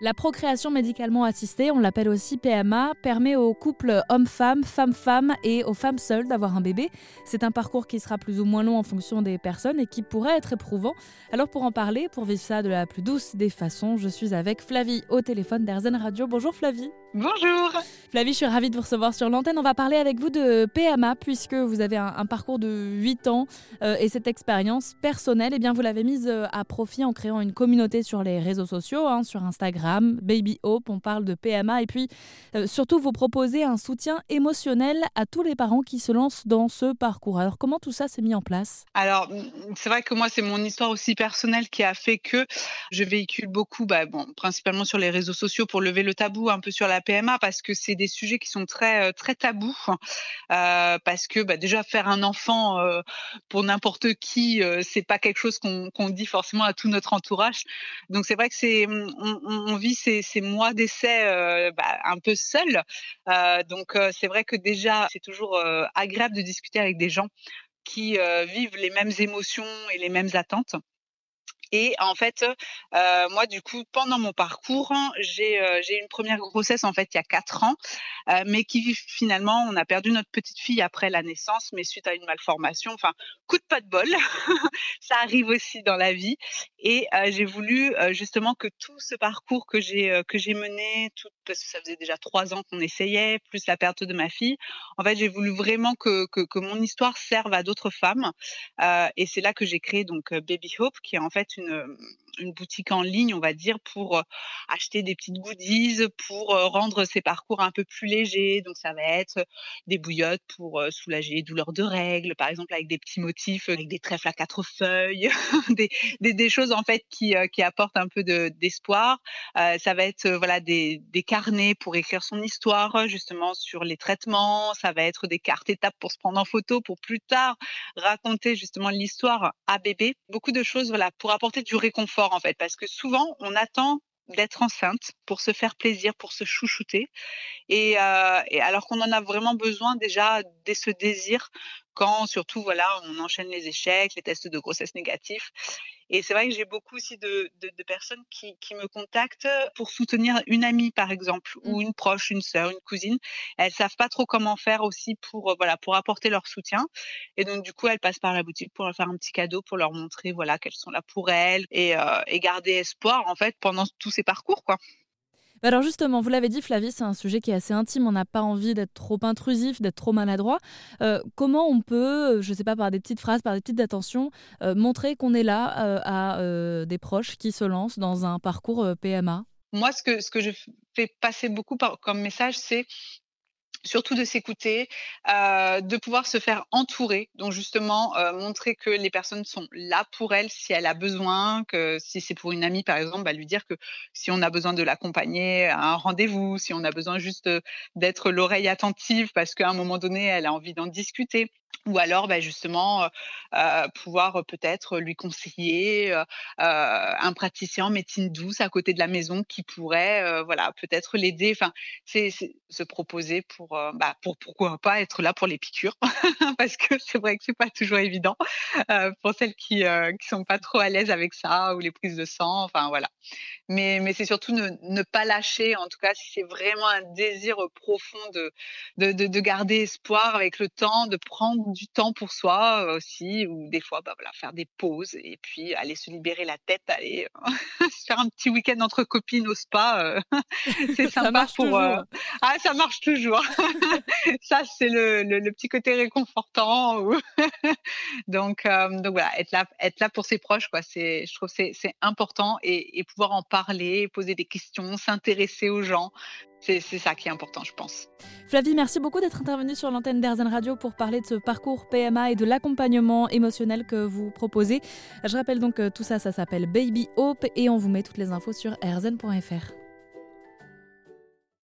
La procréation médicalement assistée, on l'appelle aussi PMA, permet aux couples hommes-femmes, femmes-femmes et aux femmes seules d'avoir un bébé. C'est un parcours qui sera plus ou moins long en fonction des personnes et qui pourrait être éprouvant. Alors pour en parler, pour vivre ça de la plus douce des façons, je suis avec Flavie au téléphone d'Airzen Radio. Bonjour Flavie. Bonjour Flavie, je suis ravie de vous recevoir sur l'antenne. On va parler avec vous de PMA puisque vous avez un, parcours de 8 ans euh, et cette expérience personnelle, eh bien, vous l'avez mise euh, à profit en créant une communauté sur les réseaux sociaux, hein, sur Instagram, Baby Hope, on parle de PMA et puis euh, surtout vous proposez un soutien émotionnel à tous les parents qui se lancent dans ce parcours. Alors comment tout ça s'est mis en place? Alors c'est vrai que moi c'est mon histoire aussi personnelle qui a fait que je véhicule beaucoup, bah, bon, principalement sur les réseaux sociaux pour lever le tabou un peu sur la PMA parce que c'est des sujets qui sont très euh, très tabous. Euh, parce que bah, déjà faire un enfant pour n'importe qui c'est pas quelque chose qu'on dit forcément à tout notre entourage. Donc c'est vrai que c'est on, vit ces, mois d'essai bah, un peu seul donc c'est vrai que déjà c'est toujours agréable de discuter avec des gens qui vivent les mêmes émotions et les mêmes attentes et en fait, euh, moi, du coup, pendant mon parcours, j'ai euh, une première grossesse en fait il y a quatre ans, euh, mais qui finalement, on a perdu notre petite fille après la naissance, mais suite à une malformation. Enfin, coup de pas de bol, ça arrive aussi dans la vie. Et euh, j'ai voulu euh, justement que tout ce parcours que j'ai euh, que j'ai mené, parce que ça faisait déjà trois ans qu'on essayait, plus la perte de ma fille. En fait, j'ai voulu vraiment que, que, que mon histoire serve à d'autres femmes. et c'est là que j'ai créé donc Baby Hope, qui est en fait une une boutique en ligne, on va dire, pour acheter des petites goodies, pour rendre ces parcours un peu plus légers. Donc ça va être des bouillottes pour soulager les douleurs de règles, par exemple avec des petits motifs, avec des trèfles à quatre feuilles, des, choses en fait qui, qui apportent un peu d'espoir. ça va être voilà des, des carnets pour écrire son histoire justement sur les traitements. Ça va être des cartes étapes pour se prendre en photo pour plus tard raconter justement l'histoire à bébé. Beaucoup de choses voilà pour apporter du réconfort en fait, parce que souvent on attend d'être enceinte pour se faire plaisir, pour se chouchouter, et, euh, alors qu'on en a vraiment besoin déjà de ce désir quand surtout voilà on enchaîne les échecs, les tests de grossesse négatifs. Et c'est vrai que j'ai beaucoup aussi de, de, de personnes qui, qui, me contactent pour soutenir une amie par exemple ou mmh. une proche, une sœur, une cousine. Elles savent pas trop comment faire aussi pour voilà pour apporter leur soutien. Et donc du coup elles passent par la boutique pour leur faire un petit cadeau pour leur montrer voilà qu'elles sont là pour elles et, euh, et garder espoir en fait pendant tous ces parcours quoi. Bah alors justement, vous l'avez dit Flavie, c'est un sujet qui est assez intime, on n'a pas envie d'être trop intrusif, d'être trop maladroit. Euh, comment on peut, euh, je ne sais pas, par des petites phrases, par des petites attentions, euh, montrer qu'on est là à des proches qui se lancent dans un parcours PMA moi, ce que, ce que je fais passer beaucoup comme message, c'est surtout de s'écouter, euh, de pouvoir se faire entourer, donc justement euh, montrer que les personnes sont là pour elle si elle a besoin, que si c'est pour une amie par exemple, bah, lui dire que si on a besoin de l'accompagner à un rendez-vous, si on a besoin juste d'être l'oreille attentive parce qu'à un moment donné elle a envie d'en discuter, ou alors bah, justement pouvoir peut-être lui conseiller un praticien en médecine douce à côté de la maison qui pourrait voilà peut-être l'aider. Enfin c'est se proposer pour bah, pour pourquoi pas être là pour les piqûres. Parce que c'est vrai que c'est pas toujours évident pour celles qui qui sont pas trop à l'aise avec ça ou les prises de sang enfin voilà. Mais mais c'est surtout ne, pas lâcher en tout cas si c'est vraiment un désir profond de de, de garder espoir avec le temps de prendre du temps pour soi aussi, ou des fois, bah, voilà, faire des pauses et puis aller se libérer la tête, aller se faire un petit week-end entre copines au spa. c'est sympa pour. Ah, ça marche toujours. ça, c'est le, le, petit côté réconfortant. donc, donc voilà, être là, être là pour ses proches, quoi. C'est, je trouve, c'est, c'est important et, et pouvoir en parler, poser des questions, s'intéresser aux gens. C'est ça qui est important, je pense. Flavie, merci beaucoup d'être intervenue sur l'antenne d'Airzen Radio pour parler de ce parcours PMA et de l'accompagnement émotionnel que vous proposez. Je rappelle donc que tout ça, ça s'appelle Baby Hope et on vous met toutes les infos sur airzen.fr.